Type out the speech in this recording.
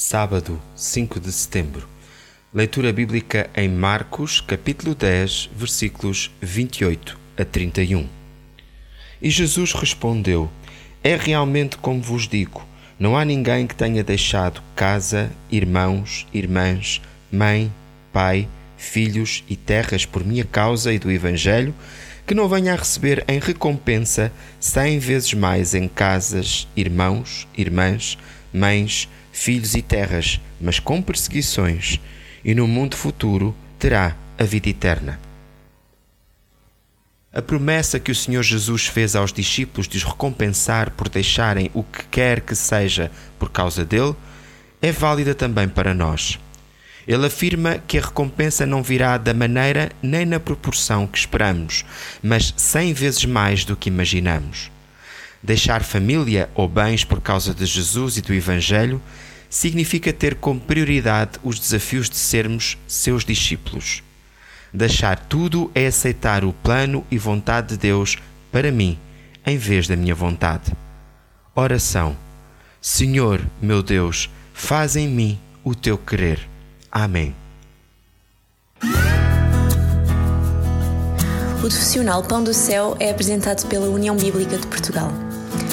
Sábado, 5 de setembro. Leitura bíblica em Marcos, capítulo 10, versículos 28 a 31. E Jesus respondeu: É realmente como vos digo: não há ninguém que tenha deixado casa, irmãos, irmãs, mãe, pai, filhos e terras por minha causa e do Evangelho, que não venha a receber em recompensa cem vezes mais em casas, irmãos, irmãs, mães, filhos e terras, mas com perseguições, e no mundo futuro terá a vida eterna. A promessa que o Senhor Jesus fez aos discípulos de os recompensar por deixarem o que quer que seja por causa dele é válida também para nós. Ele afirma que a recompensa não virá da maneira nem na proporção que esperamos, mas cem vezes mais do que imaginamos. Deixar família ou bens por causa de Jesus e do Evangelho significa ter como prioridade os desafios de sermos seus discípulos. Deixar tudo é aceitar o plano e vontade de Deus para mim, em vez da minha vontade. Oração. Senhor, meu Deus, faz em mim o teu querer. Amém. O profissional Pão do Céu é apresentado pela União Bíblica de Portugal.